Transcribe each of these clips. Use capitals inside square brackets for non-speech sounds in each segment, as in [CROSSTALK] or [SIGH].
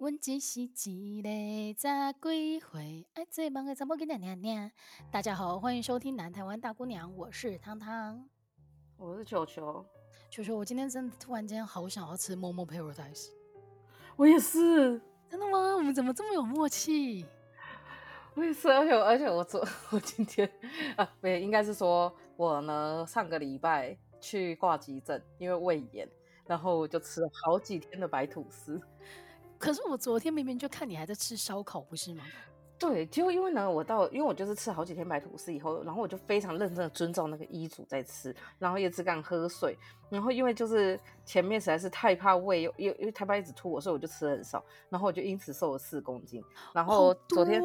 阮只是一个十几岁爱做梦的查某囡仔娘娘。大家好，欢迎收听《南台湾大姑娘》，我是汤汤，我是球球。球球，我今天真的突然间好想要吃 Momo Paradise。我也是，真的吗？我们怎么这么有默契？我也是，而且而且我昨 [LAUGHS] 我今天啊，不应该是说我呢上个礼拜去挂急诊，因为胃炎，然后我就吃了好几天的白吐司。可是我昨天明明就看你还在吃烧烤，不是吗？对，就因为呢，我到因为我就是吃好几天白吐司以后，然后我就非常认真的遵照那个医嘱在吃，然后也只敢喝水，然后因为就是前面实在是太怕胃又又因为太怕一直吐我，所以我就吃的很少，然后我就因此瘦了四公斤。然后昨天，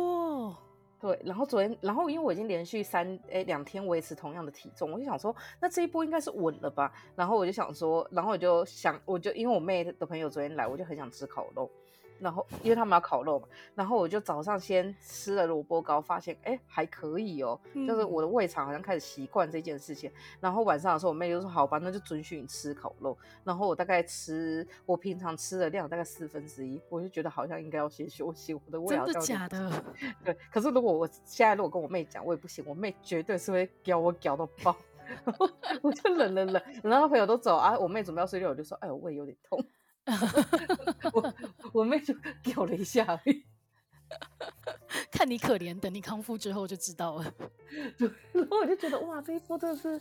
对，然后昨天，然后因为我已经连续三哎两天维持同样的体重，我就想说，那这一波应该是稳了吧？然后我就想说，然后我就想，我就因为我妹的朋友昨天来，我就很想吃烤肉。然后，因为他们要烤肉嘛，然后我就早上先吃了萝卜糕，发现哎还可以哦，嗯、就是我的胃肠好像开始习惯这件事情。然后晚上的时候，我妹就说好吧，那就准许你吃烤肉。然后我大概吃我平常吃的量大概四分之一，我就觉得好像应该要先休息。我的胃好像真的假的？[LAUGHS] 对。可是如果我现在如果跟我妹讲，我也不行，我妹绝对是会咬我咬到爆。[LAUGHS] 我就忍了忍，然后朋友都走啊，我妹准备要睡觉，我就说哎，我胃有点痛。[LAUGHS] 我我妹就屌了一下而已，[LAUGHS] 看你可怜，等你康复之后就知道了。[LAUGHS] 对，然后我就觉得哇，这一波真的是，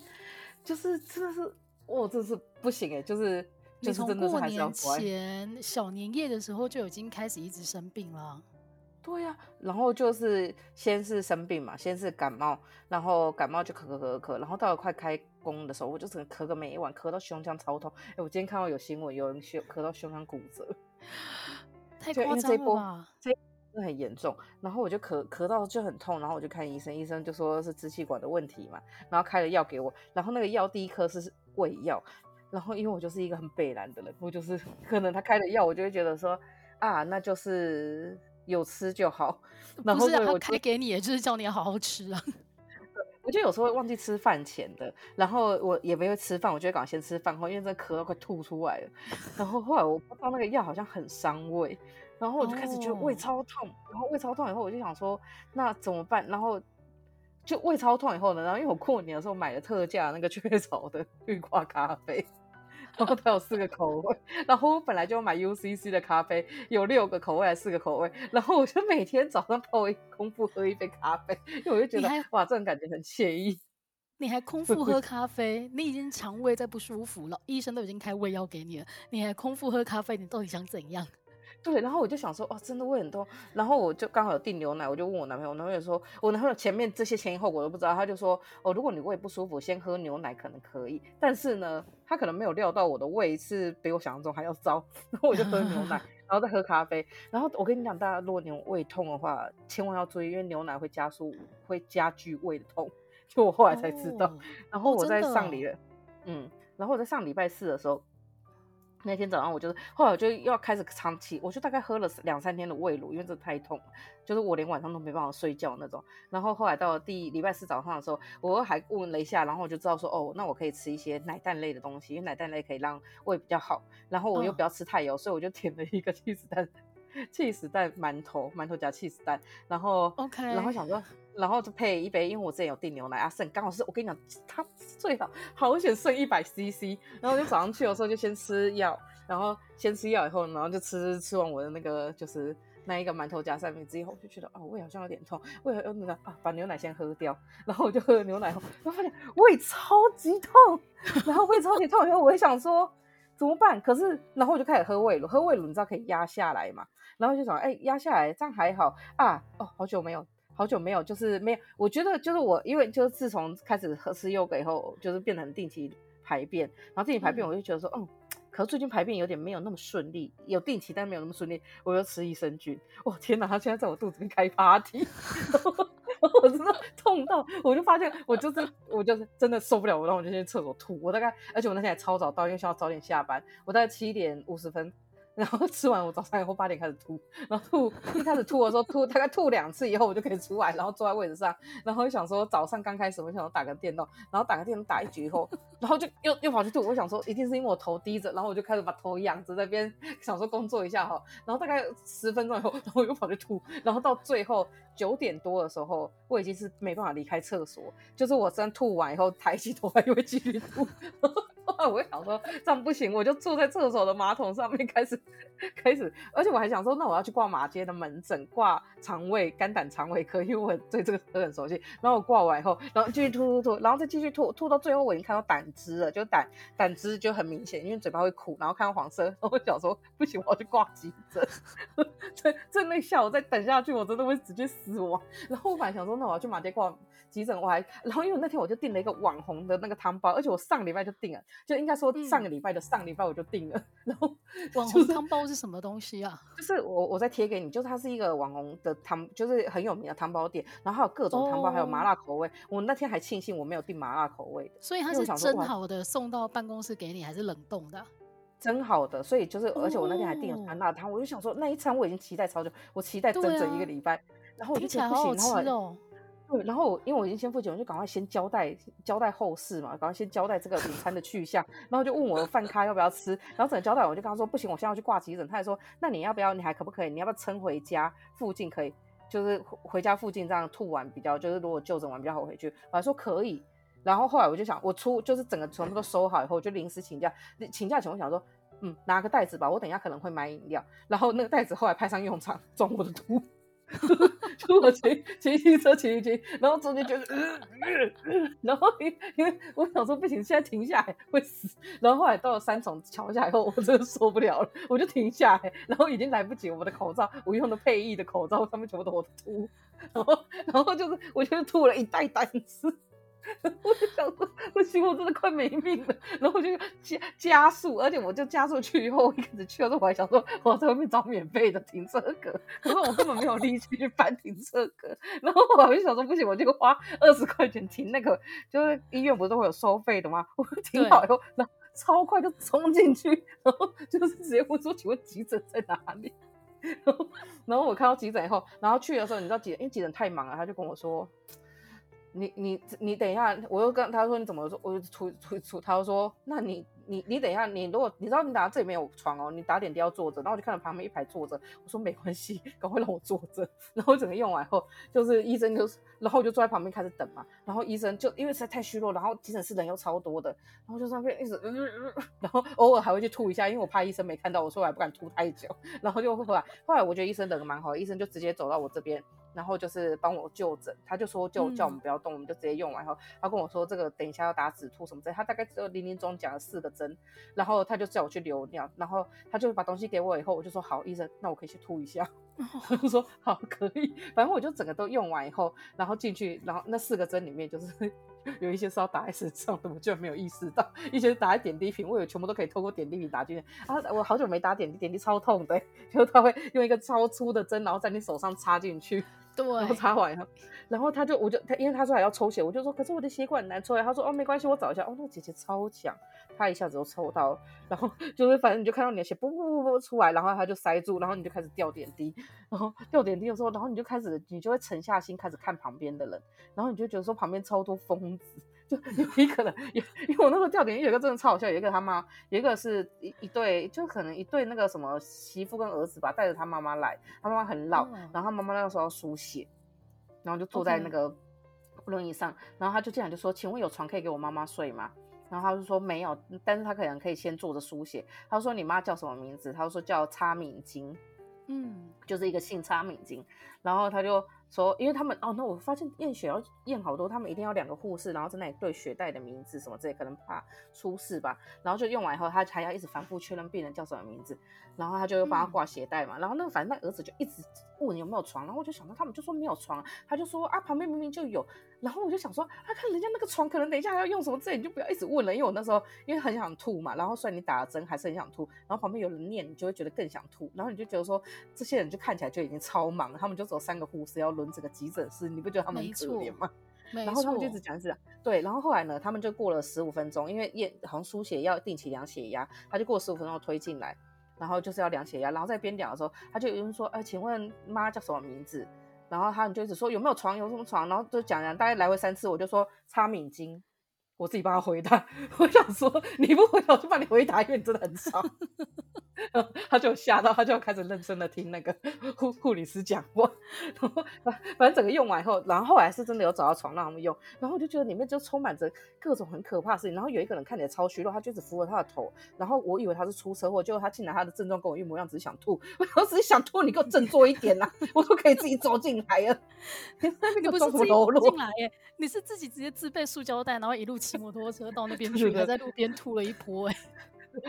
就是真的是，哇，真的是不行哎，就是就是真的是还是要乖。你从过年前小年夜的时候就已经开始一直生病了。对呀、啊，然后就是先是生病嘛，先是感冒，然后感冒就咳咳咳咳，然后到了快开工的时候，我就只能咳个每一晚，咳到胸腔超痛。哎，我今天看到有新闻，有人胸咳到胸腔骨折，[GASPS] 太夸张了吧？这很严重，然后我就咳咳到就很痛，然后我就看医生，医生就说是支气管的问题嘛，然后开了药给我，然后那个药第一颗是胃药，然后因为我就是一个很北南的人，我就是 [LAUGHS] 可能他开了药，我就会觉得说啊，那就是。有吃就好，[LAUGHS] 然后不是他开给你，也就是叫你要好好吃啊。[LAUGHS] 我就有时候会忘记吃饭前的，然后我也没有吃饭，我就会赶快先吃饭后，因为这咳都快吐出来了。然后后来我不知道那个药好像很伤胃，然后我就开始觉得胃超痛，哦、然后胃超痛以后我就想说那怎么办？然后就胃超痛以后呢，然后因为我过年的时候买了特价那个雀巢的 [LAUGHS] 绿挂咖啡。然后它有四个口味，[LAUGHS] 然后我本来就买 UCC 的咖啡，有六个口味还是四个口味，然后我就每天早上泡一空腹喝一杯咖啡，因为我就觉得哇，这种感觉很惬意。你还空 [LAUGHS] 腹喝咖啡？你已经肠胃在不舒服了，医生都已经开胃药给你了，你还空腹喝咖啡？你到底想怎样？对，然后我就想说，哦，真的胃很痛。然后我就刚好有订牛奶，我就问我男朋友，我男朋友说，我男朋友前面这些前因后果都不知道，他就说，哦，如果你胃不舒服，先喝牛奶可能可以。但是呢，他可能没有料到我的胃是比我想象中还要糟，然后我就喝牛奶，[LAUGHS] 然后再喝咖啡。然后我跟你讲，大家如果你胃痛的话，千万要注意，因为牛奶会加速，会加剧胃的痛。就我后来才知道。哦、然后我在上礼，哦、嗯，然后我在上礼拜四的时候。那天早上我就是，后来我就要开始长期，我就大概喝了两三天的胃乳，因为这太痛，就是我连晚上都没办法睡觉那种。然后后来到第礼拜四早上的时候，我还问了一下，然后我就知道说，哦，那我可以吃一些奶蛋类的东西，因为奶蛋类可以让胃比较好。然后我又不要吃太油，哦、所以我就点了一个 [LAUGHS] 起司蛋，起司蛋馒头，馒头夹起司蛋，然后，OK，然后想说。然后就配一杯，因为我之前有订牛奶啊，剩刚好是我跟你讲，[LAUGHS] 它最好好险剩一百 CC，然后就早上去的时候就先吃药，然后先吃药以后，然后就吃吃完我的那个就是那一个馒头夹三明治以后，我就觉得啊、哦、胃好像有点痛，胃有那个啊把牛奶先喝掉，然后我就喝了牛奶后，然后发现胃超级痛，然后胃超级痛以后，我也想说怎么办？可是然后我就开始喝胃乳，喝胃乳你知道可以压下来嘛，然后就想哎压下来这样还好啊哦好久没有。好久没有，就是没有。我觉得就是我，因为就是自从开始喝吃优格以后，就是变得很定期排便。然后定期排便，我就觉得说，嗯，可是最近排便有点没有那么顺利，有定期但没有那么顺利。我又吃益生菌，哦天哪，他现在在我肚子里开 party，[LAUGHS] 我真的痛到，我就发现我就是我就是真的受不了，我然后我就去厕所吐。我大概，而且我那天还超早到，因为想要早点下班，我大概七点五十分。然后吃完我早餐以后八点开始吐，然后吐一开始吐的时候吐大概吐两次以后我就可以出来，然后坐在位置上，然后就想说早上刚开始我想打个电动，然后打个电动打一局以后，然后就又又跑去吐，我想说一定是因为我头低着，然后我就开始把头仰着在那边想说工作一下哈，然后大概十分钟以后，然后我又跑去吐，然后到最后九点多的时候我已经是没办法离开厕所，就是我真吐完以后抬起头还以为继续吐。我想说这样不行，我就坐在厕所的马桶上面开始开始，而且我还想说，那我要去挂马街的门诊，挂肠胃肝胆肠胃科，因为我对这个科很熟悉。然后我挂完以后，然后继续吐吐吐，然后再继续吐吐到最后，我已经看到胆汁了，就胆胆汁就很明显，因为嘴巴会苦，然后看到黄色。然 [LAUGHS] 后我想说不行，我要去挂急诊。[LAUGHS] 这这那下我再等下去，我真的会直接死亡。[LAUGHS] 然后我本来想说，那我要去马街挂急诊，我还然后因为那天我就订了一个网红的那个汤包，而且我上礼拜就订了。就应该说上个礼拜的上礼拜我就订了，嗯、然后 [LAUGHS] 网红汤包是什么东西啊？[LAUGHS] 就是我我再贴给你，就是它是一个网红的汤，就是很有名的汤包店，然后还有各种汤包，哦、还有麻辣口味。我那天还庆幸我没有订麻辣口味的，所以它是蒸好的送到办公室给你，还是冷冻的？蒸好的，所以就是而且我那天还订了酸辣汤，哦、我就想说那一餐我已经期待超久，我期待整整一个礼拜，啊、然后我就觉得不行，好好吃哦。对，然后因为我已经先付钱，我就赶快先交代交代后事嘛，赶快先交代这个午餐的去向，然后就问我的饭咖要不要吃，然后整个交代我就跟他说不行，我现在要去挂急诊，他还说那你要不要，你还可不可以，你要不要撑回家附近可以，就是回家附近这样吐完比较，就是如果就诊完比较好回去，我还说可以，然后后来我就想我出就是整个全部都收好以后，就临时请假，请假前我想说嗯拿个袋子吧，我等一下可能会买饮料，然后那个袋子后来派上用场，装我的 [LAUGHS] 吐。[LAUGHS] 就我骑骑骑车骑一骑，然后中间就是、[LAUGHS] 然后因因为我想说不行，现在停下来会死。然后后来到了三重桥下以后，我真的受不了了，我就停下来，然后已经来不及，我们的口罩，我用的配翼的口罩上面全部都我吐，[LAUGHS] 然后然后就是我就吐了一袋单子。[LAUGHS] 我就想说，不行，我真的快没命了。然后我就加加速，而且我就加速去以后，我一开始去的时候，我还想说，我在外面找免费的停车格，可是我根本没有力气去翻停车格。然后我就想说，不行，我就花二十块钱停那个，就是医院不是都会有收费的吗？[LAUGHS] 我停好以后，然后超快就冲进去，然后就是直接问说，请问急诊在哪里？[LAUGHS] 然后，然后我看到急诊以后，然后去的时候，你知道急诊，因为急诊太忙了，他就跟我说。你你你等一下，我又跟他说你怎么说，我就出出出，他就说那你你你等一下，你如果你知道你打这里没有床哦，你打点滴要坐着，然后我就看到旁边一排坐着，我说没关系，赶快让我坐着，[LAUGHS] 然后整个用完后，就是医生就是，然后我就坐在旁边开始等嘛，然后医生就因为实在太虚弱，然后急诊室人又超多的，然后就在那边一直，[LAUGHS] 然后偶尔还会去吐一下，因为我怕医生没看到我，所以我还不敢吐太久，然后就后来后来我觉得医生人蛮好，医生就直接走到我这边。然后就是帮我就诊，他就说就叫我们不要动，嗯、我们就直接用完。然后他跟我说这个等一下要打止吐什么之类，他大概只有零零总讲了四个针，然后他就叫我去留尿，然后他就把东西给我以后，我就说好，医生，那我可以去吐一下。他就说好，可以。反正我就整个都用完以后，然后进去，然后那四个针里面就是 [LAUGHS] 有一些是要打在身上的，我居然没有意识到，一些是打在点滴瓶，我有全部都可以透过点滴瓶打进去。啊，我好久没打点滴，点滴超痛的，[LAUGHS] 就他会用一个超粗的针，然后在你手上插进去。对，然后插完，然后他就，我就他，因为他说还要抽血，我就说，可是我的血管很难抽呀。他说，哦，没关系，我找一下。哦，那姐姐超强，她一下子就抽到，然后就是反正你就看到你的血不不不不出来，然后他就塞住，然后你就开始掉点滴，然后掉点滴的时候，然后你就开始，你就会沉下心开始看旁边的人，然后你就觉得说旁边超多疯子。就有一个人，有因为我那时候吊点，有一个真的超好笑，有一个他妈，有一个是一一对，就可能一对那个什么媳妇跟儿子吧，带着他妈妈来，他妈妈很老，嗯、然后他妈妈那个时候要输血，然后就坐在那个轮椅上.然后他就进来就说，请问有床可以给我妈妈睡吗？然后他就说没有，但是他可能可以先坐着输血。他说你妈叫什么名字？他就说叫差敏金，嗯，就是一个姓差敏金，然后他就。说，因为他们哦，那我发现验血要验好多，他们一定要两个护士，然后在那里对血袋的名字什么之类，可能怕出事吧。然后就用完以后，他还要一直反复确认病人叫什么名字，然后他就又帮他挂鞋带嘛。嗯、然后那个反正那儿子就一直问有没有床，然后我就想到他们就说没有床，他就说啊旁边明明就有。然后我就想说，啊看人家那个床可能等一下还要用什么之类，你就不要一直问了，因为我那时候因为很想吐嘛。然后虽然你打了针还是很想吐，然后旁边有人念，你就会觉得更想吐。然后你就觉得说这些人就看起来就已经超忙了，他们就只有三个护士要轮整个急诊室。你不觉得他们很可怜吗？然后他们就一直讲是，对。然后后来呢，他们就过了十五分钟，因为验好像输血要定期量血压，他就过十五分钟推进来，然后就是要量血压，然后在边量的时候，他就有人说，哎，请问妈叫什么名字？然后他就一直说有没有床，有什么床，然后就讲讲，大概来回三次，我就说擦敏巾。我自己帮他回答，[LAUGHS] 我想说你不回答，我就帮你回答，因为你真的很吵。他就吓到，他就开始认真的听那个护护理师讲话。[LAUGHS] 然后反正整个用完以后，然后后来是真的有找到床让他们用。然后我就觉得里面就充满着各种很可怕的事情。然后有一个人看起来超虚弱，他就只扶着他的头。然后我以为他是出车祸，结果他进来，他的症状跟我一模一样，只是想吐。[LAUGHS] 我只是想吐，你给我振作一点呐、啊！我都可以自己走进来了。[LAUGHS] 你不是自己走进来耶？你是自己直接自备塑胶袋，然后一路骑摩托车到那边去，还在路边吐了一波哎。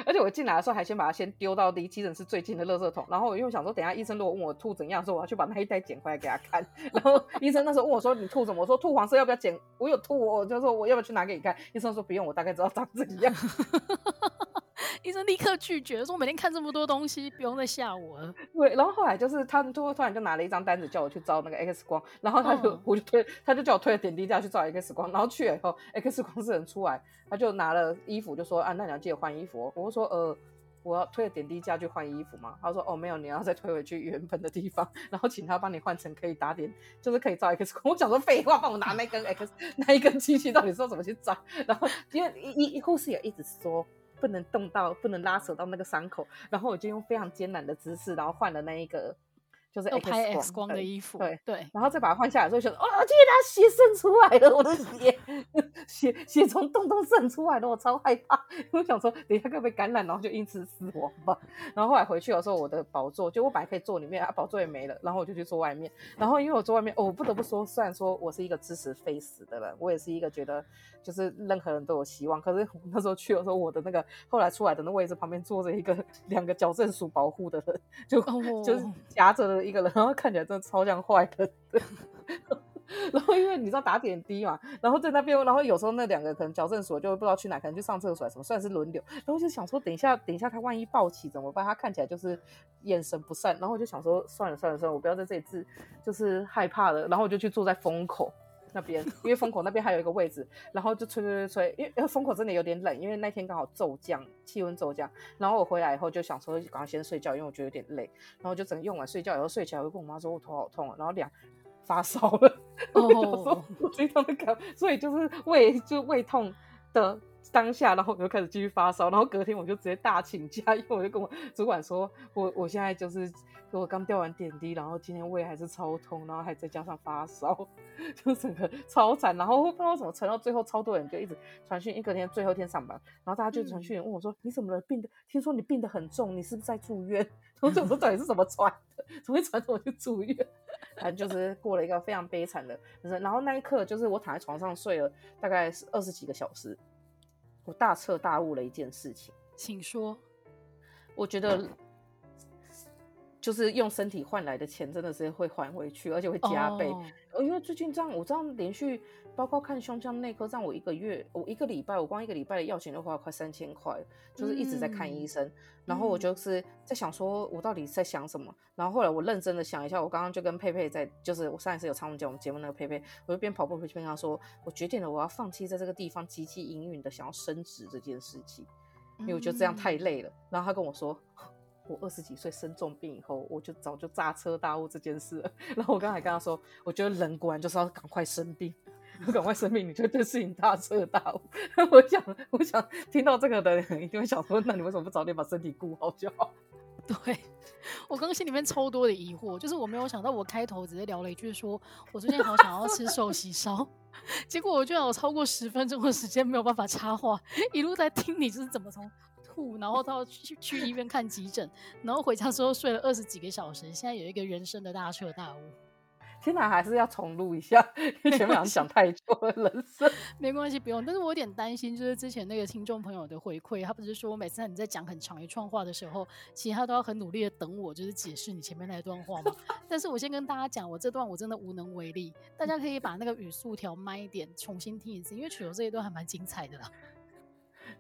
而且我进来的时候还先把它先丢到离急诊室最近的垃圾桶，然后我又想说，等下医生如果问我吐怎样说，我要去把那一袋捡回来给他看。然后医生那时候问我说：“你吐什么？”我说：“吐黄色，要不要捡？”我有吐，我就说：“我要不要去拿给你看？”医生说：“不用，我大概知道长怎样。[LAUGHS] ”医生立刻拒绝，说：“我每天看这么多东西，不用再吓我了。”对，然后后来就是他突突然就拿了一张单子叫我去照那个 X 光，然后他就、哦、我就推，他就叫我推了点滴架去照 X 光，然后去了以后 X 光室人出来，他就拿了衣服就说：“啊，那你要记得换衣服。”我就说：“呃。”我要推了点滴架去换衣服嘛？他说哦没有，你要再推回去原本的地方，然后请他帮你换成可以打点，就是可以照 X 光。我想说废话，帮我拿那根 X 那一根机器到底说怎么去照？然后因为医医护士也一直说不能动到，不能拉扯到那个伤口，然后我就用非常艰难的姿势，然后换了那一个。就是拍 X 光的衣服，对对，然后再把它换下来之后，觉得哦天哪，血渗出来了，我的血血血从洞洞渗出来了，我超害怕，我想说等一下会不会感染，然后就因此死亡吧。然后后来回去的时候，我的宝座就我本来可以坐里面啊，宝座也没了，然后我就去坐外面。然后因为我坐外面，哦，我不得不说，虽然说我是一个支持非死的人，我也是一个觉得就是任何人都有希望。可是那时候去的时候，我的那个后来出来的那位置旁边坐着一个 [LAUGHS] 两个矫正署保护的人，就、oh. 就是夹着的。一个人，然后看起来真的超像坏人。[LAUGHS] 然后因为你知道打点滴嘛，然后在那边，然后有时候那两个可能矫正所就不知道去哪，可能去上厕所什么，算是轮流。然后就想说，等一下，等一下他万一暴起怎么办？他看起来就是眼神不善。然后我就想说，算了算了算了，我不要在这里治，就是害怕了。然后我就去坐在风口。那边，因为风口那边还有一个位置，然后就吹吹吹吹，因为风口真的有点冷，因为那天刚好骤降，气温骤降。然后我回来以后就想说，赶快先睡觉，因为我觉得有点累。然后就整个用完睡觉以后睡起来，我就跟我妈说，我头好痛啊，然后两发烧了。[LAUGHS] 哦，我我最痛的感，所以就是胃就胃痛的。当下，然后我就开始继续发烧，然后隔天我就直接大请假，因为我就跟我主管说，我我现在就是我刚吊完点滴，然后今天胃还是超痛，然后还再加上发烧，[LAUGHS] 就整个超惨。然后不知道怎么撑到最后，超多人就一直传讯，一隔天最后一天上班，然后大家就传讯问我说：“嗯、你怎么了？病的？听说你病得很重，你是不是在住院？” [LAUGHS] 我说：“到底是怎么传的？怎么会传着我去住院？” [LAUGHS] 反正就是过了一个非常悲惨的人生，然后那一刻就是我躺在床上睡了大概是二十几个小时。我大彻大悟了一件事情，请说。我觉得，就是用身体换来的钱，真的是会还回去，而且会加倍。哦，因为最近这样，我这样连续。包括看胸腔内科，让我一个月，我一个礼拜，我光一个礼拜的药钱就花了，快三千块，就是一直在看医生。嗯、然后我就是在想，说我到底在想什么？嗯、然后后来我认真的想一下，我刚刚就跟佩佩在，就是我上一次有参与我们节目那个佩佩，我就边跑步回去跟他说，我决定了，我要放弃在这个地方积极营运的想要升职这件事情，因为我觉得这样太累了。嗯、然后他跟我说，我二十几岁生重病以后，我就早就炸车大悟这件事了。[LAUGHS] 然后我刚才跟他说，我觉得人果然就是要赶快生病。赶快生病，你就对事情大彻大悟。[LAUGHS] 我想，我想听到这个的人一定会想说：那你为什么不早点把身体顾好就好？[LAUGHS] 对，我刚刚心里面超多的疑惑，就是我没有想到，我开头只是聊了一句说，说我最近好想要吃寿喜烧，结果我居然有超过十分钟的时间没有办法插话，一路在听你就是怎么从吐，然后到去去医院看急诊，然后回家之后睡了二十几个小时，现在有一个人生的大彻大悟。现在还是要重录一下，因为前面好像讲太多了人生。[LAUGHS] 没关系，不用。但是我有点担心，就是之前那个听众朋友的回馈，他不是说每次你在讲很长一串话的时候，其实他都要很努力的等我，就是解释你前面那一段话吗。[LAUGHS] 但是我先跟大家讲，我这段我真的无能为力，大家可以把那个语速调慢一点，重新听一次，因为曲柔这一段还蛮精彩的啦。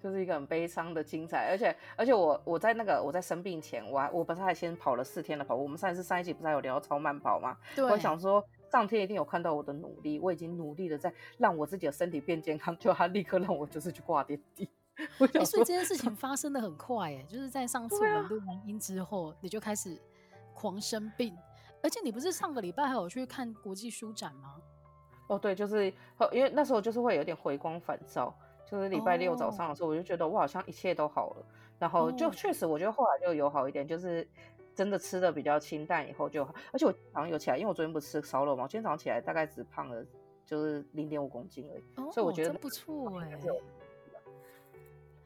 就是一个很悲伤的精彩，而且而且我我在那个我在生病前，我还我不是还先跑了四天的跑步。我们上一次上一集不是还有聊超慢跑吗？对，我想说上天一定有看到我的努力，我已经努力的在让我自己的身体变健康，就他立刻让我就是去挂点滴。我欸、所以这件事情 [LAUGHS] 发生的很快、欸，哎，就是在上次我们录完音之后，啊、你就开始狂生病，而且你不是上个礼拜还有去看国际书展吗？哦，对，就是因为那时候就是会有点回光返照，就是礼拜六早上的时候，我就觉得我好像一切都好了，哦、然后就确实我觉得后来就有好一点，就是真的吃的比较清淡以后就好，而且我早上有起来，因为我昨天不是吃烧肉嘛，我今天早上起来大概只胖了就是零点五公斤而已，哦、所以我觉得不错哎、欸。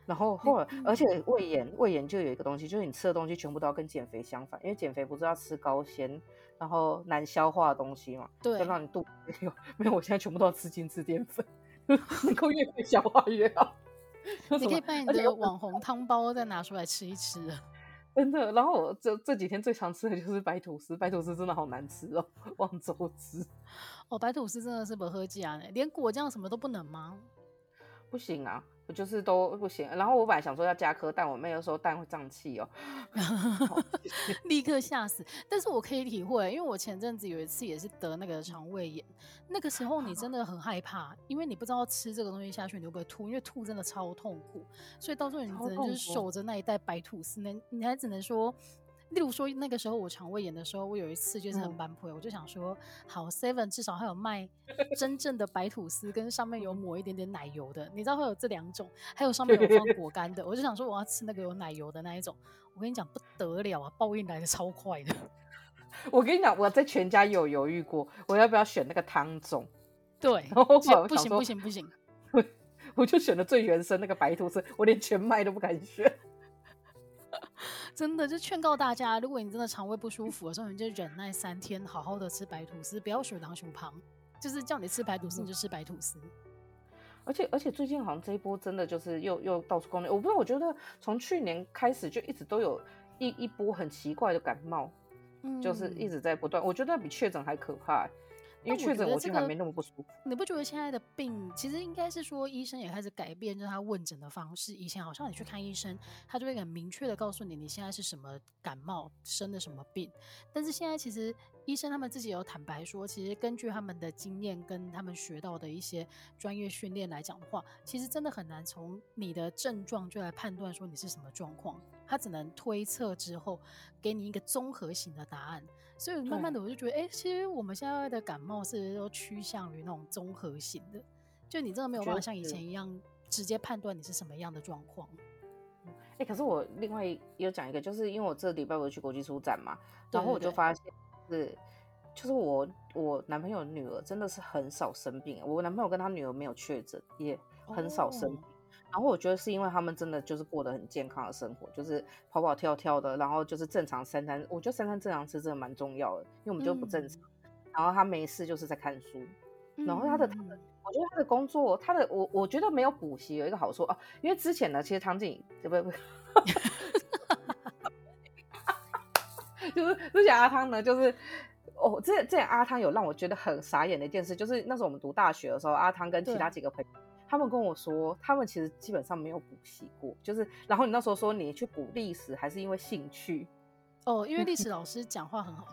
然后后来，而且胃炎，胃炎就有一个东西，就是你吃的东西全部都要跟减肥相反，因为减肥不是要吃高纤，然后难消化的东西嘛，对，就让你肚子没有 [LAUGHS] 没有，我现在全部都要吃精致淀粉，[LAUGHS] 能够越快消化越好。[LAUGHS] 你可以把你的网红汤包再拿出来吃一吃，[LAUGHS] 真的。然后我这这几天最常吃的就是白吐司，白吐司真的好难吃哦，望周吃。哦，白吐司真的是不喝鸡啊，连果酱什么都不能吗？不行啊。就是都不行，然后我本来想说要加颗蛋，我妹又说蛋会胀气哦，[LAUGHS] 立刻吓死。但是我可以体会，因为我前阵子有一次也是得那个肠胃炎，那个时候你真的很害怕，因为你不知道吃这个东西下去你会不会吐，因为吐真的超痛苦，所以到时候你只能就是守着那一袋白吐司，那你还只能说。例如说，那个时候我肠胃炎的时候，我有一次就是很般配，嗯、我就想说，好 Seven 至少还有卖真正的白吐司，跟上面有抹一点点奶油的，你知道会有这两种，还有上面有放果干的，我就想说我要吃那个有奶油的那一种。我跟你讲不得了啊，报应来的超快的。[LAUGHS] 我跟你讲，我在全家有犹豫过，我要不要选那个汤种？[LAUGHS] 对，不行不行不行不行，[LAUGHS] 我就选了最原生那个白吐司，我连全麦都不敢选。真的就劝告大家，如果你真的肠胃不舒服的时候，你就忍耐三天，好好的吃白吐司，不要血糖熊胖，就是叫你吃白吐司你就吃白吐司。而且而且最近好像这一波真的就是又又到处攻略，我不知道，我觉得从去年开始就一直都有一一波很奇怪的感冒，嗯、就是一直在不断，我觉得比确诊还可怕。因为确诊，我觉得还没那么不舒服。你不觉得现在的病，其实应该是说医生也开始改变，就是他问诊的方式。以前好像你去看医生，他就会很明确的告诉你你现在是什么感冒，生的什么病。但是现在其实医生他们自己有坦白说，其实根据他们的经验跟他们学到的一些专业训练来讲的话，其实真的很难从你的症状就来判断说你是什么状况。他只能推测之后给你一个综合型的答案。所以慢慢的我就觉得，哎、欸，其实我们现在的感冒是都趋向于那种综合型的，就你真的没有办法像以前一样直接判断你是什么样的状况。哎、欸，可是我另外有讲一个，就是因为我这礼拜我去国际书展嘛，然后我就发现是，就是我我男朋友女儿真的是很少生病，我男朋友跟他女儿没有确诊，也很少生病。哦然后我觉得是因为他们真的就是过得很健康的生活，就是跑跑跳跳的，然后就是正常三餐。我觉得三餐正常吃真的蛮重要的，因为我们就不正常。嗯、然后他没事就是在看书，然后他的，嗯、我觉得他的工作，他的我我觉得没有补习有一个好处啊，因为之前呢，其实唐景不不对？[LAUGHS] 就是之前阿汤呢，就是哦，之前之前阿汤有让我觉得很傻眼的一件事，就是那时候我们读大学的时候，阿汤跟其他几个朋友。他们跟我说，他们其实基本上没有补习过，就是，然后你那时候说你去补历史，还是因为兴趣？哦，因为历史老师 [LAUGHS] 讲话很好，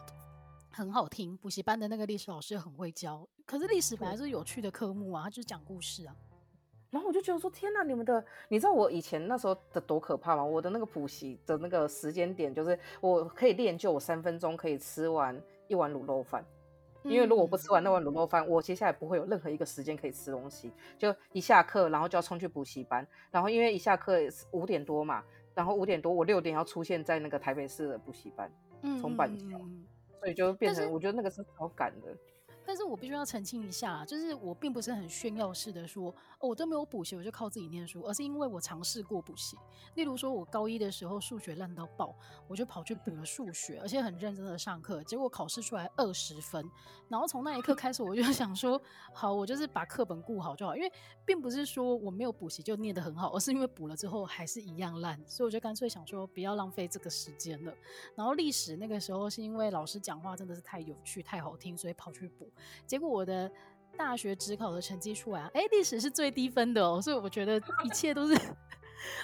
很好听，补习班的那个历史老师很会教。可是历史本来是有趣的科目啊，他就是讲故事啊。然后我就觉得说，天哪，你们的，你知道我以前那时候的多可怕吗？我的那个补习的那个时间点，就是我可以练就我三分钟可以吃完一碗卤肉饭。因为如果我不吃完那碗卤肉饭，我接下来不会有任何一个时间可以吃东西。就一下课，然后就要冲去补习班，然后因为一下课五点多嘛，然后五点多我六点要出现在那个台北市的补习班，从板桥，所以就变成我觉得那个是好赶的。但是我必须要澄清一下，就是我并不是很炫耀式的说，哦，我都没有补习，我就靠自己念书，而是因为我尝试过补习。例如说，我高一的时候数学烂到爆，我就跑去补了数学，而且很认真的上课，结果考试出来二十分。然后从那一刻开始，我就想说，好，我就是把课本顾好就好，因为并不是说我没有补习就念得很好，而是因为补了之后还是一样烂，所以我就干脆想说，不要浪费这个时间了。然后历史那个时候是因为老师讲话真的是太有趣、太好听，所以跑去补。结果我的大学指考的成绩出来啊，哎，历史是最低分的哦，所以我觉得一切都是，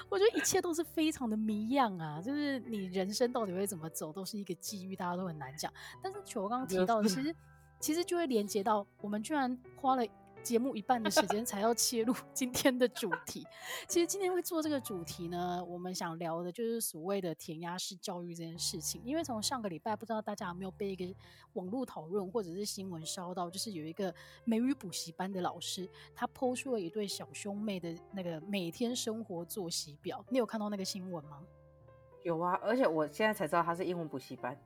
我觉得一切都是非常的谜样啊，就是你人生到底会怎么走，都是一个机遇，大家都很难讲。但是，球刚刚提到的，其实其实就会连接到我们居然花了节目一半的时间才要切入 [LAUGHS] 今天的主题。其实今天会做这个主题呢，我们想聊的就是所谓的填鸭式教育这件事情。因为从上个礼拜，不知道大家有没有被一个网络讨论或者是新闻烧到，就是有一个美语补习班的老师，他抛出了一对小兄妹的那个每天生活作息表。你有看到那个新闻吗？有啊，而且我现在才知道他是英文补习班。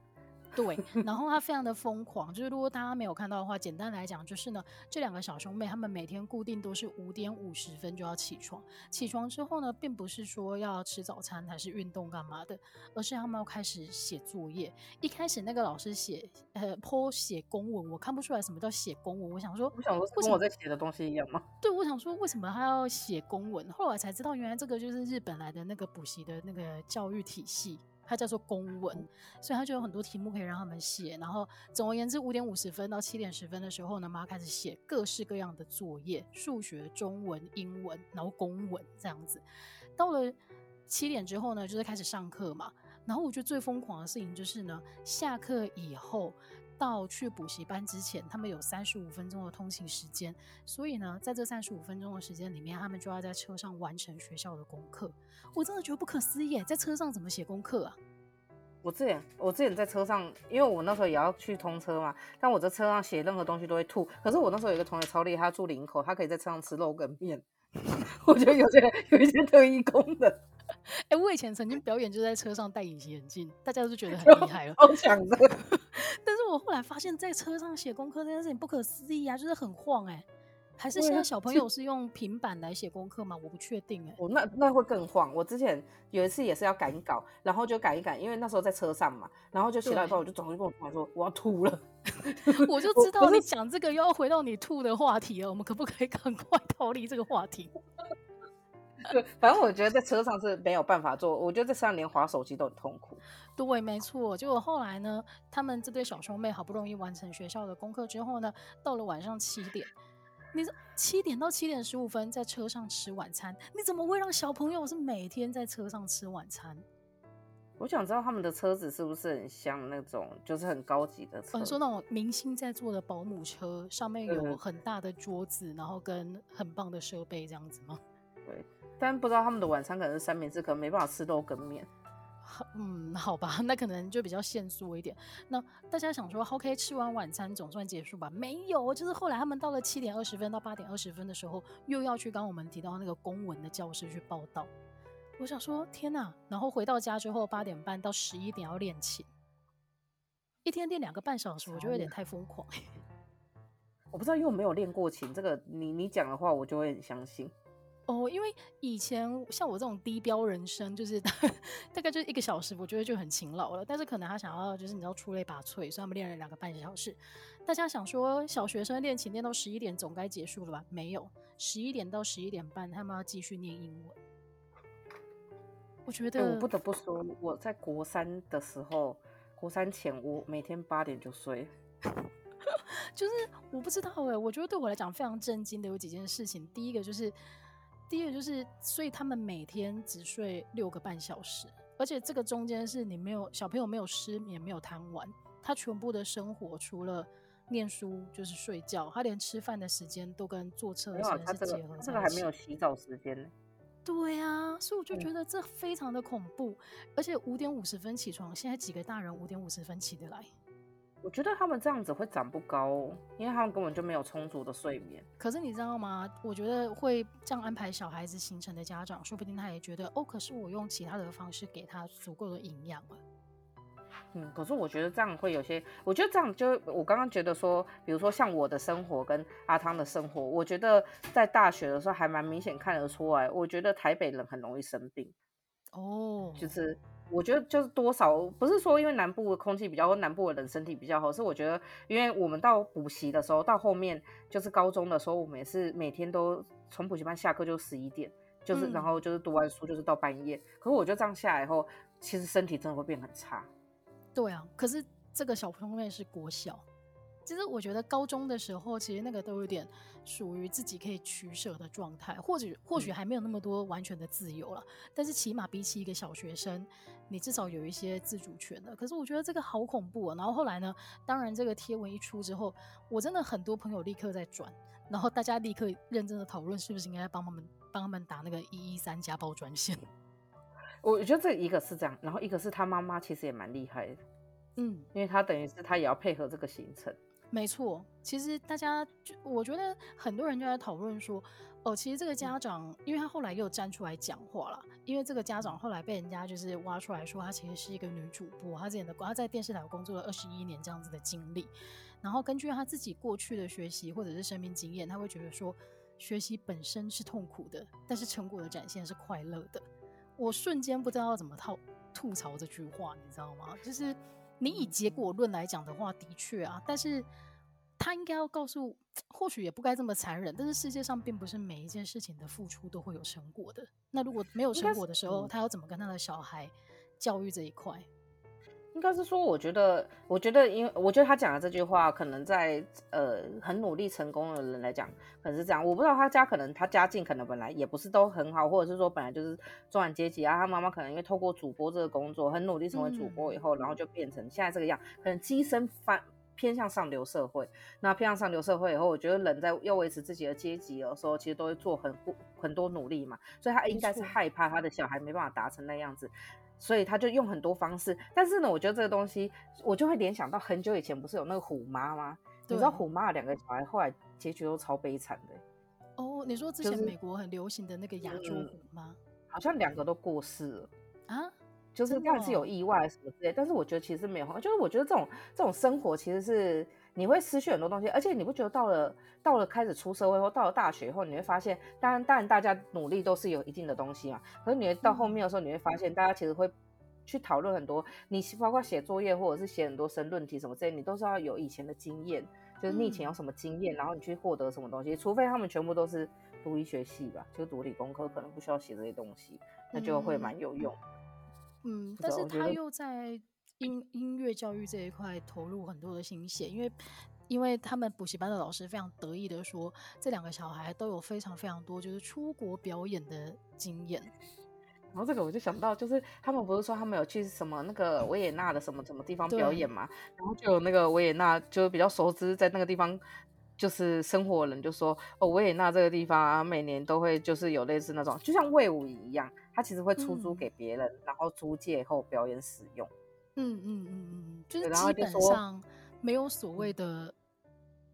对，然后他非常的疯狂，就是如果大家没有看到的话，简单来讲就是呢，这两个小兄妹他们每天固定都是五点五十分就要起床，起床之后呢，并不是说要吃早餐还是运动干嘛的，而是他们要开始写作业。一开始那个老师写呃 po 写公文，我看不出来什么叫写公文，我想说，我想说跟我在写的东西一样吗？对，我想说为什么他要写公文？后来才知道，原来这个就是日本来的那个补习的那个教育体系。它叫做公文，所以它就有很多题目可以让他们写。然后总而言之，五点五十分到七点十分的时候呢，妈开始写各式各样的作业，数学、中文、英文，然后公文这样子。到了七点之后呢，就是开始上课嘛。然后我觉得最疯狂的事情就是呢，下课以后。到去补习班之前，他们有三十五分钟的通勤时间，所以呢，在这三十五分钟的时间里面，他们就要在车上完成学校的功课。我真的觉得不可思议，在车上怎么写功课啊？我之前我之前在车上，因为我那时候也要去通车嘛，但我在车上写任何东西都会吐。可是我那时候有一个同学超厉害，他住林口，他可以在车上吃肉跟面。[LAUGHS] 我觉得有些有一些特异功能。哎、欸，我以前曾经表演就在车上戴隐形眼镜，大家都觉得很 [LAUGHS] 厉害了，好强的。[LAUGHS] 但是我后来发现，在车上写功课这件事情不可思议啊，就是很晃哎、欸。还是现在小朋友是用平板来写功课吗？我不确定哎、欸。我那那会更晃。我之前有一次也是要赶稿，然后就赶一赶，因为那时候在车上嘛，然后就写到一半，我就转过去跟我同学说我要吐了。[LAUGHS] 我就知道你讲这个又要回到你吐的话题了，我们可不可以赶快逃离这个话题？[LAUGHS] 对，反正我觉得在车上是没有办法做，我觉得在车上连滑手机都很痛苦。对，没错。结果后来呢，他们这对小兄妹好不容易完成学校的功课之后呢，到了晚上七点，你说七点到七点十五分在车上吃晚餐，你怎么会让小朋友是每天在车上吃晚餐？我想知道他们的车子是不是很像那种就是很高级的车？你说那种明星在坐的保姆车，上面有很大的桌子，然后跟很棒的设备这样子吗？对。但不知道他们的晚餐可能是三明治，可能没办法吃肉跟面。嗯，好吧，那可能就比较限缩一点。那大家想说，OK，吃完晚餐总算结束吧？没有，就是后来他们到了七点二十分到八点二十分的时候，又要去刚刚我们提到那个公文的教室去报道。我想说，天哪！然后回到家之后，八点半到十一点要练琴，一天练两个半小时，我觉得有点太疯狂。我不知道，因为我没有练过琴，这个你你讲的话，我就会很相信。哦，因为以前像我这种低标人生，就是大概就是一个小时，我觉得就很勤劳了。但是可能他想要就是你知道出类拔萃，所以他们练了两个半小时。大家想说小学生练琴练到十一点总该结束了吧？没有，十一点到十一点半他们要继续念英文。我觉得、欸、我不得不说，我在国三的时候，国三前我每天八点就睡。[LAUGHS] 就是我不知道哎、欸，我觉得对我来讲非常震惊的有几件事情。第一个就是。第一个就是，所以他们每天只睡六个半小时，而且这个中间是你没有小朋友没有失眠，没有贪玩，他全部的生活除了念书就是睡觉，他连吃饭的时间都跟坐车的时间是结合在一起。这个还没有洗澡时间呢。对啊，所以我就觉得这非常的恐怖，嗯、而且五点五十分起床，现在几个大人五点五十分起得来？我觉得他们这样子会长不高哦，因为他们根本就没有充足的睡眠。可是你知道吗？我觉得会这样安排小孩子行程的家长，说不定他也觉得哦，可是我用其他的方式给他足够的营养了。嗯，可是我觉得这样会有些，我觉得这样就我刚刚觉得说，比如说像我的生活跟阿汤的生活，我觉得在大学的时候还蛮明显看得出来。我觉得台北人很容易生病哦，就是。我觉得就是多少不是说因为南部的空气比较好，南部的人身体比较好，是我觉得因为我们到补习的时候，到后面就是高中的时候，我们也是每天都从补习班下课就十一点，就是、嗯、然后就是读完书就是到半夜。可是我觉得这样下来以后，其实身体真的会变很差。对啊，可是这个小朋友是国小，其实我觉得高中的时候，其实那个都有点属于自己可以取舍的状态，或者或许还没有那么多完全的自由了，嗯、但是起码比起一个小学生，你至少有一些自主权的。可是我觉得这个好恐怖啊！然后后来呢，当然这个贴文一出之后，我真的很多朋友立刻在转，然后大家立刻认真的讨论是不是应该帮他们帮他们打那个一一三家暴专线。[LAUGHS] 我觉得这一个是这样，然后一个是他妈妈其实也蛮厉害的，嗯，因为他等于是他也要配合这个行程。没错，其实大家就我觉得很多人就在讨论说，哦，其实这个家长，因为他后来又站出来讲话了，因为这个家长后来被人家就是挖出来说，他其实是一个女主播，他之前的他在电视台工作了二十一年这样子的经历，然后根据他自己过去的学习或者是生命经验，他会觉得说，学习本身是痛苦的，但是成果的展现是快乐的。我瞬间不知道要怎么套吐槽这句话，你知道吗？就是。你以结果论来讲的话，的确啊，但是他应该要告诉，或许也不该这么残忍。但是世界上并不是每一件事情的付出都会有成果的。那如果没有成果的时候，他要怎么跟他的小孩教育这一块？应该是说，我觉得，我觉得，因为我觉得他讲的这句话，可能在呃很努力成功的人来讲，可能是这样。我不知道他家可能他家境可能本来也不是都很好，或者是说本来就是中产阶级啊。他妈妈可能因为透过主播这个工作，很努力成为主播以后，嗯、然后就变成现在这个样，可能跻身翻偏向上流社会。那偏向上流社会以后，我觉得人在要维持自己的阶级的时候，其实都会做很很多努力嘛。所以他应该是害怕他的小孩没办法达成那样子。所以他就用很多方式，但是呢，我觉得这个东西我就会联想到很久以前不是有那个虎妈吗？你知道虎妈的两个小孩后来结局都超悲惨的。哦，你说之前美国很流行的那个亚洲虎吗？嗯，好像两个都过世了啊，就是当然是有意外什么之类，但是我觉得其实没有，就是我觉得这种这种生活其实是。你会失去很多东西，而且你不觉得到了到了开始出社会或到了大学以后，你会发现，当然当然大家努力都是有一定的东西嘛。可是你会到后面的时候，你会发现，大家其实会去讨论很多，你包括写作业或者是写很多申论题什么之类，你都是要有以前的经验，就是你以前有什么经验，然后你去获得什么东西。除非他们全部都是读医学系吧，就读理工科，可能不需要写这些东西，那就会蛮有用。嗯，但是他又在。音音乐教育这一块投入很多的心血，因为因为他们补习班的老师非常得意的说，这两个小孩都有非常非常多就是出国表演的经验。然后这个我就想到，就是他们不是说他们有去什么那个维也纳的什么什么地方表演嘛？然后就有那个维也纳就比较熟知在那个地方就是生活的人就说，哦，维也纳这个地方啊，每年都会就是有类似那种，就像魏武一样，他其实会出租给别人，嗯、然后租借后表演使用。嗯嗯嗯嗯，就是基本上没有所谓的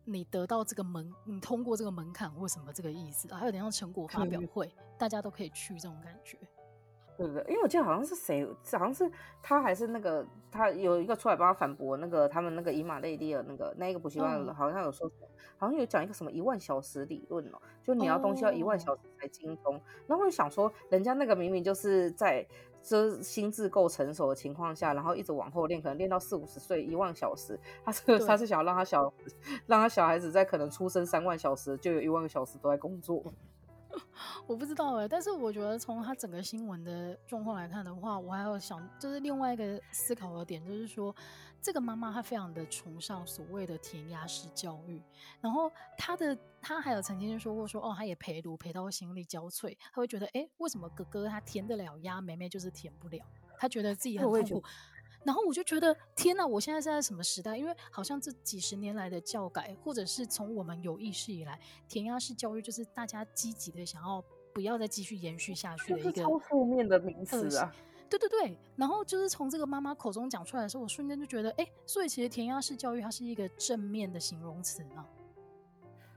你得到这个门，你通过这个门槛或什么这个意思，还有点像成果发表会，嗯、大家都可以去这种感觉，对不对？因为我记得好像是谁，好像是他还是那个他有一个出来帮他反驳那个他们那个以马内利的那个那一个补习班的，好像有说，嗯、好像有讲一个什么一万小时理论哦，就你要东西要一万小时才精通，哦、然后我就想说，人家那个明明就是在。这心智够成熟的情况下，然后一直往后练，可能练到四五十岁一万小时，他是他是想要让他小让他小孩子在可能出生三万小时就有一万个小时都在工作。[LAUGHS] 我不知道哎，但是我觉得从他整个新闻的状况来看的话，我还有想就是另外一个思考的点，就是说。这个妈妈她非常的崇尚所谓的填鸭式教育，然后她的她还有曾经说过说哦，她也陪读陪到心力交瘁，她会觉得哎，为什么哥哥他填得了鸭，妹妹就是填不了？她觉得自己很痛苦。然后我就觉得天哪，我现在是在什么时代？因为好像这几十年来的教改，或者是从我们有意识以来，填鸭式教育就是大家积极的想要不要再继续延续下去的一个超负面的名词啊。对对对，然后就是从这个妈妈口中讲出来的时候，我瞬间就觉得，哎，所以其实填鸭式教育它是一个正面的形容词吗？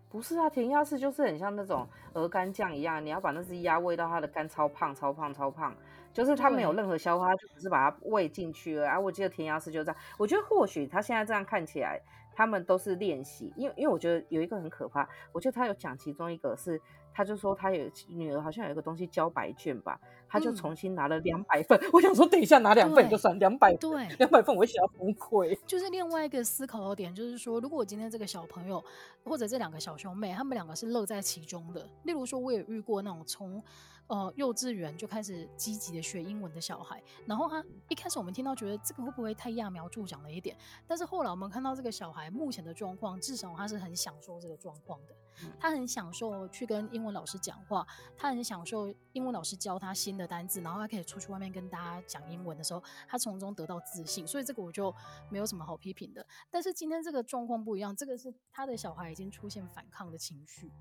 不是啊，填鸭式就是很像那种鹅肝酱一样，你要把那只鸭喂到它的肝超胖、超胖、超胖，就是它没有任何消化，就只是把它喂进去了。啊，我记得填鸭式就这样。我觉得或许他现在这样看起来，他们都是练习，因为因为我觉得有一个很可怕，我觉得他有讲其中一个是。他就说他有女儿，好像有一个东西交白卷吧，他就重新拿了两百份。嗯、[LAUGHS] 我想说，等一下拿两份就算两百，对，两百份我会想要崩溃。就是另外一个思考的点，就是说，如果我今天这个小朋友或者这两个小兄妹，他们两个是乐在其中的。例如说，我也遇过那种从呃幼稚园就开始积极的学英文的小孩，然后他一开始我们听到觉得这个会不会太揠苗助长了一点，但是后来我们看到这个小孩目前的状况，至少他是很享受这个状况的，他很享受去跟英文老师讲话，他很享受英文老师教他新的单字，然后他可以出去外面跟大家讲英文的时候，他从中得到自信，所以这个我就没有什么好批评的。但是今天这个状况不一样，这个是他的小孩已经出现反抗的情绪。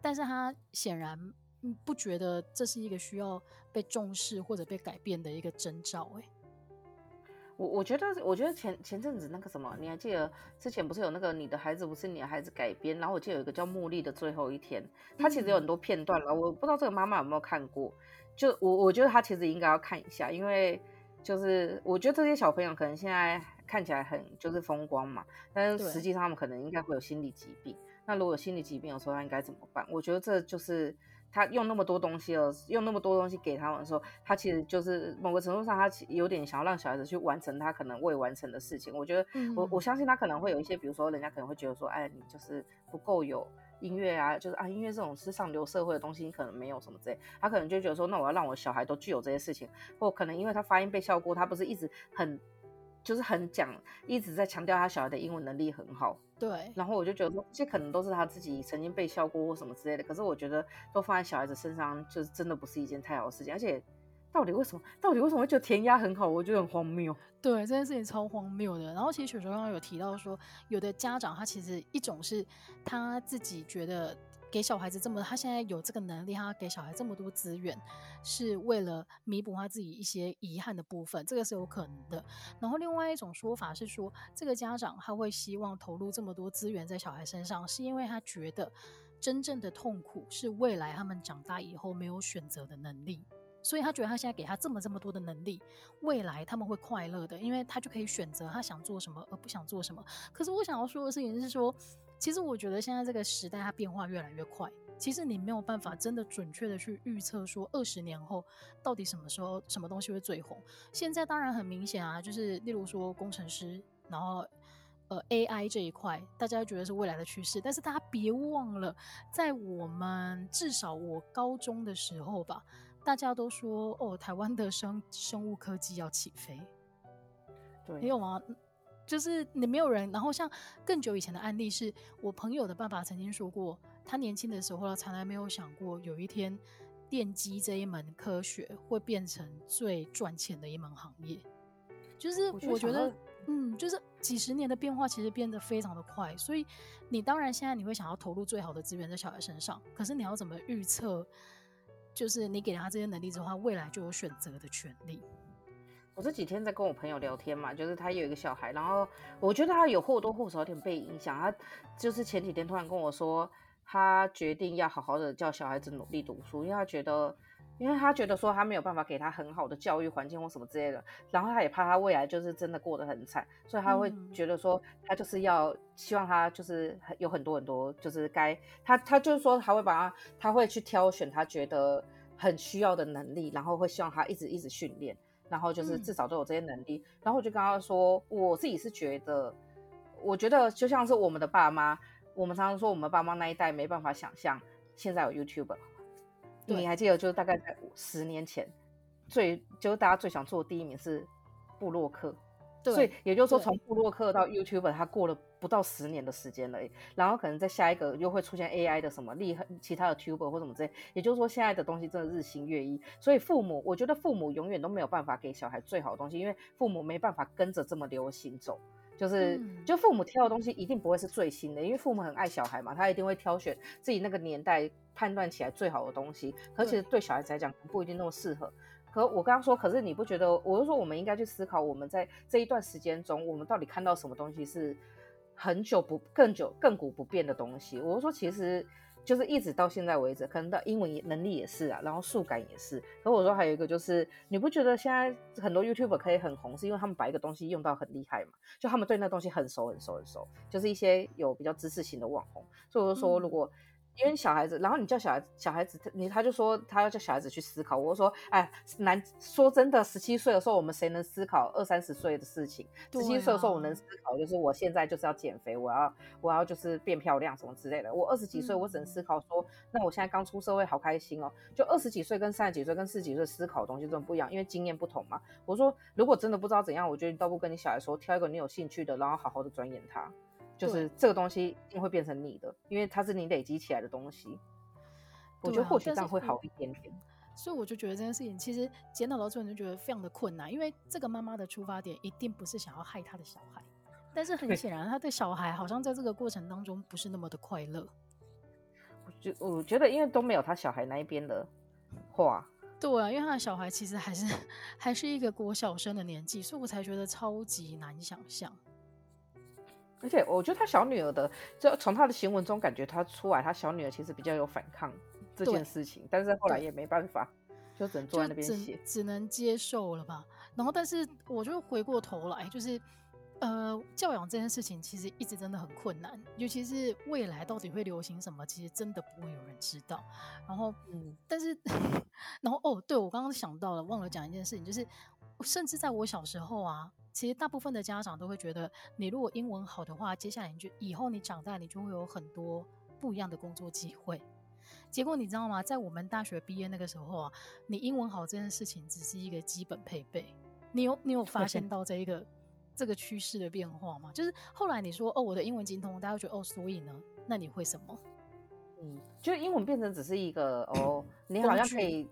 但是他显然不觉得这是一个需要被重视或者被改变的一个征兆。哎，我我觉得，我觉得前前阵子那个什么，你还记得之前不是有那个你的孩子不是你的孩子改编？然后我记得有一个叫茉莉的最后一天，它其实有很多片段了，我不知道这个妈妈有没有看过。就我我觉得她其实应该要看一下，因为就是我觉得这些小朋友可能现在看起来很就是风光嘛，但是实际上他们可能应该会有心理疾病。那如果有心理疾病的时候，他应该怎么办？我觉得这就是他用那么多东西了，用那么多东西给他们的时候，他其实就是某个程度上，他有点想要让小孩子去完成他可能未完成的事情。我觉得我，我我相信他可能会有一些，比如说人家可能会觉得说，哎，你就是不够有音乐啊，就是啊，音乐这种是上流社会的东西，你可能没有什么之类。他可能就觉得说，那我要让我小孩都具有这些事情，或可能因为他发音被笑过，他不是一直很。就是很讲，一直在强调他小孩的英文能力很好。对，然后我就觉得说，这些可能都是他自己曾经被笑过或什么之类的。可是我觉得，都放在小孩子身上，就是真的不是一件太好的事情。而且，到底为什么？到底为什么会觉得填鸭很好？我觉得很荒谬。对，这件事情超荒谬的。然后，其实雪球刚刚有提到说，有的家长他其实一种是他自己觉得。给小孩子这么，他现在有这个能力，他给小孩这么多资源，是为了弥补他自己一些遗憾的部分，这个是有可能的。然后另外一种说法是说，这个家长他会希望投入这么多资源在小孩身上，是因为他觉得真正的痛苦是未来他们长大以后没有选择的能力，所以他觉得他现在给他这么这么多的能力，未来他们会快乐的，因为他就可以选择他想做什么而不想做什么。可是我想要说的事情是说。其实我觉得现在这个时代它变化越来越快，其实你没有办法真的准确的去预测说二十年后到底什么时候什么东西会最红。现在当然很明显啊，就是例如说工程师，然后呃 AI 这一块，大家觉得是未来的趋势。但是大家别忘了，在我们至少我高中的时候吧，大家都说哦，台湾的生生物科技要起飞，对，没有吗？就是你没有人，然后像更久以前的案例是，我朋友的爸爸曾经说过，他年轻的时候呢从来没有想过有一天电机这一门科学会变成最赚钱的一门行业。就是我觉得，嗯，就是几十年的变化其实变得非常的快，所以你当然现在你会想要投入最好的资源在小孩身上，可是你要怎么预测？就是你给他这些能力之后，他未来就有选择的权利。我这几天在跟我朋友聊天嘛，就是他有一个小孩，然后我觉得他有或多或少有点被影响。他就是前几天突然跟我说，他决定要好好的教小孩子努力读书，因为他觉得，因为他觉得说他没有办法给他很好的教育环境或什么之类的，然后他也怕他未来就是真的过得很惨，所以他会觉得说他就是要希望他就是有很多很多就是该他他就是说他会把他他会去挑选他觉得很需要的能力，然后会希望他一直一直训练。然后就是至少都有这些能力，嗯、然后我就跟他说，我自己是觉得，我觉得就像是我们的爸妈，我们常常说我们爸妈那一代没办法想象现在有 YouTube，你还记得就是大概在十年前，最就是大家最想做的第一名是布洛克。所以也就是说，从布洛克到 YouTuber，他过了不到十年的时间了，然后可能在下一个又会出现 AI 的什么厉害其他的 Tuber 或什么之类。也就是说，现在的东西真的日新月异。所以父母，我觉得父母永远都没有办法给小孩最好的东西，因为父母没办法跟着这么流行走。就是，就父母挑的东西一定不会是最新的，因为父母很爱小孩嘛，他一定会挑选自己那个年代判断起来最好的东西。可其实对小孩子来讲，不一定那么适合。可我刚刚说，可是你不觉得？我就说，我们应该去思考，我们在这一段时间中，我们到底看到什么东西是很久不、更久、亘古不变的东西？我就说，其实就是一直到现在为止，可能到英文能力也是啊，然后速感也是。可我说还有一个就是，你不觉得现在很多 YouTuber 可以很红，是因为他们把一个东西用到很厉害嘛？就他们对那东西很熟、很熟、很熟，就是一些有比较知识型的网红。所以我就说，如果因为小孩子，然后你叫小孩小孩子，你他就说他要叫小孩子去思考。我说，哎，难说真的，十七岁的时候我们谁能思考二三十岁的事情？十七岁的时候我能思考，就是我现在就是要减肥，我要我要就是变漂亮什么之类的。我二十几岁，我只能思考说，嗯、那我现在刚出社会，好开心哦。就二十几岁跟三十几岁跟四十几岁思考的东西真的不一样，因为经验不同嘛。我说，如果真的不知道怎样，我觉得你倒不跟你小孩说，挑一个你有兴趣的，然后好好的钻研它。就是这个东西一定会变成你的，因为它是你累积起来的东西。我觉得或许这样会好一点点。所以我就觉得这件事情其实检讨到最后就觉得非常的困难，因为这个妈妈的出发点一定不是想要害她的小孩，但是很显然她对小孩好像在这个过程当中不是那么的快乐。我觉我觉得因为都没有他小孩那一边的话，对啊，因为他的小孩其实还是 [LAUGHS] 还是一个国小生的年纪，所以我才觉得超级难想象。而且我觉得他小女儿的，就从他的行文中感觉他出来，他小女儿其实比较有反抗这件事情，但是后来也没办法，就只能坐在那边写，只能接受了吧。然后，但是我就回过头来，就是呃，教养这件事情其实一直真的很困难，尤其是未来到底会流行什么，其实真的不会有人知道。然后，嗯，但是，[LAUGHS] 然后哦，对，我刚刚想到了，忘了讲一件事情，就是甚至在我小时候啊。其实大部分的家长都会觉得，你如果英文好的话，接下来你就以后你长大，你就会有很多不一样的工作机会。结果你知道吗？在我们大学毕业那个时候啊，你英文好这件事情只是一个基本配备。你有你有发现到这一个这个趋势的变化吗？就是后来你说哦，我的英文精通，大家会觉得哦，所以呢，那你会什么？嗯，就英文变成只是一个哦，[COUGHS] 你好像可以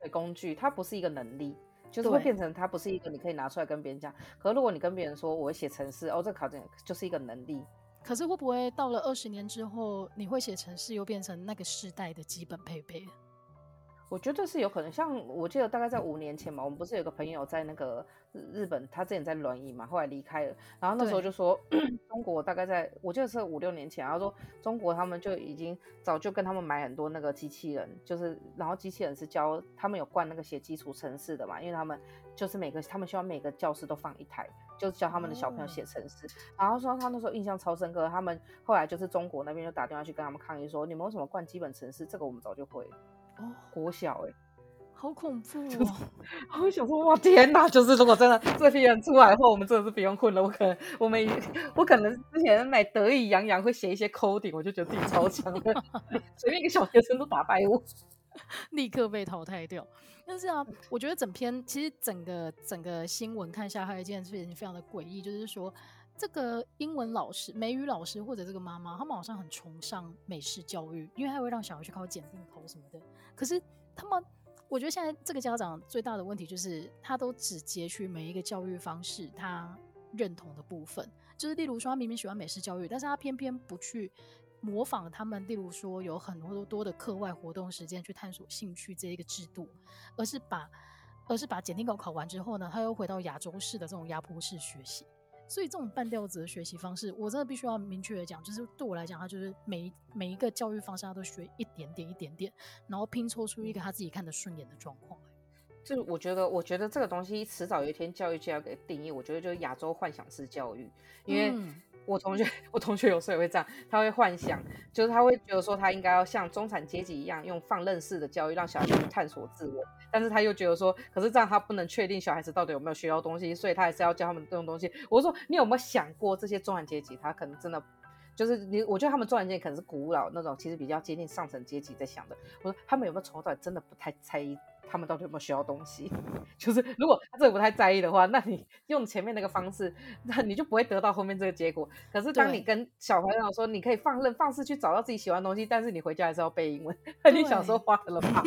的工具，它不是一个能力。就是会变成它不是一个你可以拿出来跟别人讲。可是如果你跟别人说我会写程式，哦，这考证就是一个能力。可是会不会到了二十年之后，你会写程式又变成那个时代的基本配备？我觉得是有可能，像我记得大概在五年前嘛，我们不是有个朋友在那个日本，他之前在轮椅嘛，后来离开了，然后那时候就说 [CLEARS THROAT] 中国大概在，我记得是五六年前，然后说中国他们就已经早就跟他们买很多那个机器人，就是然后机器人是教他们有灌那个写基础程式的嘛，因为他们就是每个他们希望每个教室都放一台，就是教他们的小朋友写程式，然后说他那时候印象超深刻，他们后来就是中国那边就打电话去跟他们抗议说，你们为什么灌基本程式？这个我们早就会了。哦，国小哎、欸，好恐怖 [LAUGHS] 哦！[LAUGHS] 我想说，哇天哪！就是如果真的这批人出来的话，我们真的是不用混了。我可能，我们，我可能之前买得意洋洋会写一些 coding，我就觉得自己超强的，[LAUGHS] 随便一个小学生都打败我，立刻被淘汰掉。但是啊，我觉得整篇其实整个整个新闻看下来，一件事情非常的诡异，就是说这个英文老师、美语老师或者这个妈妈，他们好像很崇尚美式教育，因为他会让小孩去考检定考什么的。可是他们，我觉得现在这个家长最大的问题就是，他都只截取每一个教育方式他认同的部分，就是例如说他明明喜欢美式教育，但是他偏偏不去模仿他们，例如说有很多多的课外活动时间去探索兴趣这一个制度，而是把而是把检定考考完之后呢，他又回到亚洲式的这种压迫式学习。所以这种半吊子的学习方式，我真的必须要明确的讲，就是对我来讲，他就是每一每一个教育方式，他都学一点点、一点点，然后拼凑出一个他自己看得顺眼的状况。就是我觉得，我觉得这个东西迟早有一天教育界要给定义。我觉得就是亚洲幻想式教育，因为。嗯我同学，我同学有时候也会这样，他会幻想，就是他会觉得说他应该要像中产阶级一样，用放任式的教育让小孩子去探索自我，但是他又觉得说，可是这样他不能确定小孩子到底有没有学到东西，所以他还是要教他们这种东西。我说，你有没有想过这些中产阶级，他可能真的就是你，我觉得他们中产阶级可能是古老那种，其实比较接近上层阶级在想的。我说，他们有没有从头到尾真的不太在意？他们到底有没有学到东西？[LAUGHS] 就是如果他这个不太在意的话，那你 [LAUGHS] 用前面那个方式，那你就不会得到后面这个结果。可是当你跟小朋友说，你可以放任放肆去找到自己喜欢的东西，但是你回家还是要背英文。那 [LAUGHS] 你小时候花了吧？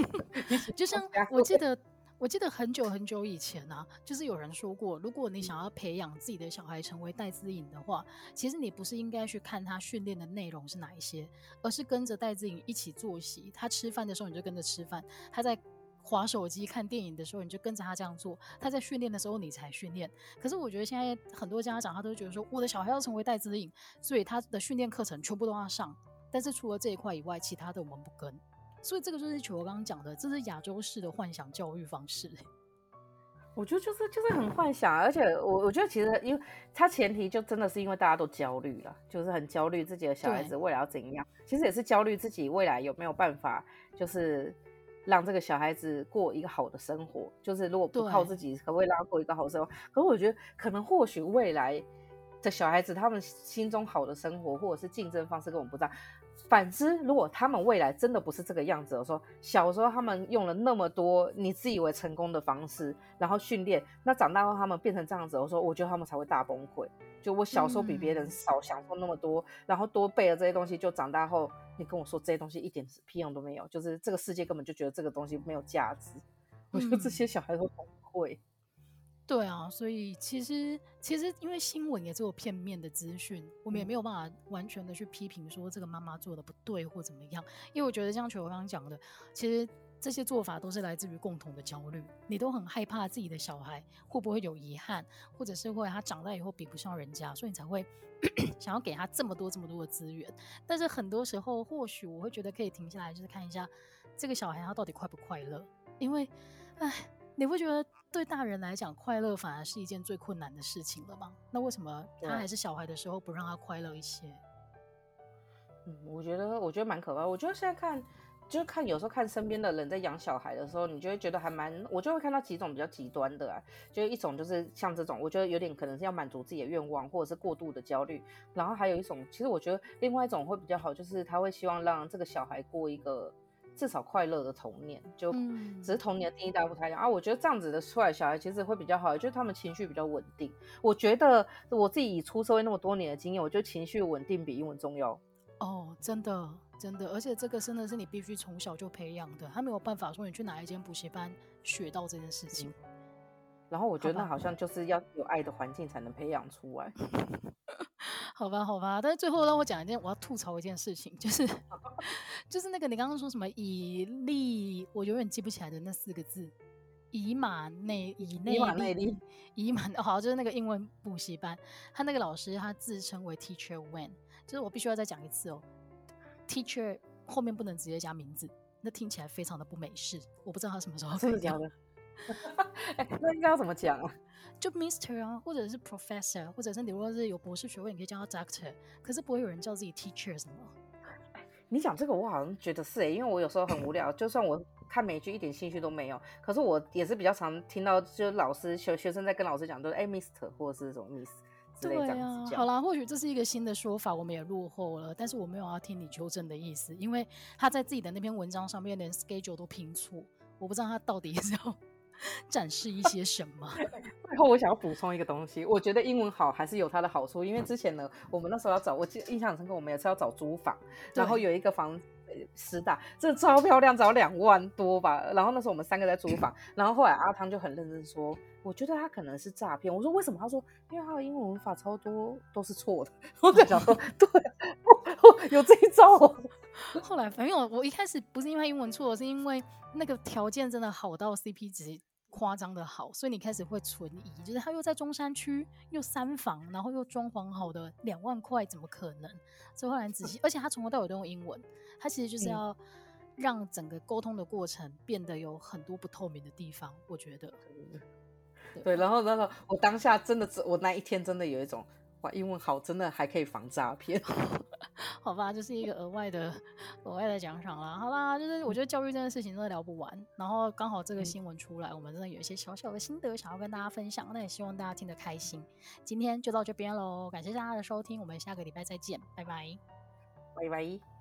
就像我记得，我记得很久很久以前啊，就是有人说过，如果你想要培养自己的小孩成为戴资颖的话，其实你不是应该去看他训练的内容是哪一些，而是跟着戴资颖一起作息。他吃饭的时候你就跟着吃饭，他在。划手机看电影的时候，你就跟着他这样做；他在训练的时候，你才训练。可是我觉得现在很多家长他都觉得说，我的小孩要成为戴资颖，所以他的训练课程全部都要上。但是除了这一块以外，其他的我们不跟。所以这个就是球我刚刚讲的，这是亚洲式的幻想教育方式。我觉得就是就是很幻想，而且我我觉得其实因为他前提就真的是因为大家都焦虑了，就是很焦虑自己的小孩子未来要怎样，其实也是焦虑自己未来有没有办法，就是让这个小孩子过一个好的生活，就是如果不靠自己，可不可以让他过一个好生活？可是我觉得可能或许未来的小孩子他们心中好的生活，或者是竞争方式跟我们不一样。反之，如果他们未来真的不是这个样子，我说小时候他们用了那么多你自以为成功的方式，然后训练，那长大后他们变成这样子，我说我觉得他们才会大崩溃。就我小时候比别人少享受那么多，嗯、然后多背了这些东西，就长大后你跟我说这些东西一点屁用都没有，就是这个世界根本就觉得这个东西没有价值。我觉得这些小孩都崩溃。对啊，所以其实其实因为新闻也只有片面的资讯，我们也没有办法完全的去批评说这个妈妈做的不对或怎么样。因为我觉得像球球刚刚讲的，其实这些做法都是来自于共同的焦虑，你都很害怕自己的小孩会不会有遗憾，或者是会他长大以后比不上人家，所以你才会 [CLEARS THROAT] 想要给他这么多这么多的资源。但是很多时候，或许我会觉得可以停下来，就是看一下这个小孩他到底快不快乐，因为，哎。你会觉得对大人来讲，快乐反而是一件最困难的事情了吗？那为什么他还是小孩的时候不让他快乐一些？嗯，我觉得我觉得蛮可怕。我觉得现在看，就是看有时候看身边的人在养小孩的时候，你就会觉得还蛮，我就会看到几种比较极端的啊。就一种就是像这种，我觉得有点可能是要满足自己的愿望，或者是过度的焦虑。然后还有一种，其实我觉得另外一种会比较好，就是他会希望让这个小孩过一个。至少快乐的童年，就只是童年的定义大家不太一样、嗯、啊。我觉得这样子的出来小孩其实会比较好，就是他们情绪比较稳定。我觉得我自己以出社会那么多年的经验，我觉得情绪稳定比英文重要。哦，真的真的，而且这个真的是你必须从小就培养的，他没有办法说你去哪一间补习班学到这件事情。嗯、然后我觉得那好像就是要有爱的环境才能培养出来。[LAUGHS] 好吧，好吧，但是最后让我讲一件，我要吐槽一件事情，就是，[LAUGHS] 就是那个你刚刚说什么以利，我永远记不起来的那四个字，以马内以内利，以马内，好，就是那个英文补习班，他那个老师他自称为 Teacher Wen，就是我必须要再讲一次哦，Teacher 后面不能直接加名字，那听起来非常的不美式，我不知道他什么时候可以讲的。欸、[LAUGHS] 那应该要怎么讲啊？就 Mister 啊，或者是 Professor，或者是你如果是有博士学位，你可以叫他 Doctor。可是不会有人叫自己 Teacher 什么？[LAUGHS] 你讲这个，我好像觉得是诶、欸，因为我有时候很无聊，就算我看美剧一点兴趣都没有，可是我也是比较常听到，就老师学学生在跟老师讲，都是哎 Mister 或者是什么 Miss 之类这样子讲。啊，好啦，或许这是一个新的说法，我们也落后了，但是我没有要听你纠正的意思，因为他在自己的那篇文章上面连 schedule 都拼错，我不知道他到底 [LAUGHS] 是要。[LAUGHS] 展示一些什么？[LAUGHS] 最后我想要补充一个东西，我觉得英文好还是有它的好处，因为之前呢，我们那时候要找，我记印象很深刻，我们也是要找租房，然后有一个房师大，这超漂亮，找两万多吧。然后那时候我们三个在租房，然后后来阿汤就很认真说，我觉得他可能是诈骗。我说为什么？他说因为他的英文文法超多都是错的。[LAUGHS] 我在想说，对，有这一招。后来反正我我一开始不是因为英文错，是因为那个条件真的好到 CP 值夸张的好，所以你开始会存疑，就是他又在中山区，又三房，然后又装潢好的两万块，怎么可能？所以后来仔细，而且他从头到尾都用英文，他其实就是要让整个沟通的过程变得有很多不透明的地方，我觉得。对，对，然后然后我当下真的，我那一天真的有一种。哇英文好，真的还可以防诈骗，[LAUGHS] 好吧，就是一个额外的额外的奖赏啦。好啦，就是我觉得教育这件事情真的聊不完，然后刚好这个新闻出来，我们真的有一些小小的心得想要跟大家分享，那也希望大家听得开心。今天就到这边喽，感谢大家的收听，我们下个礼拜再见，拜拜，拜拜。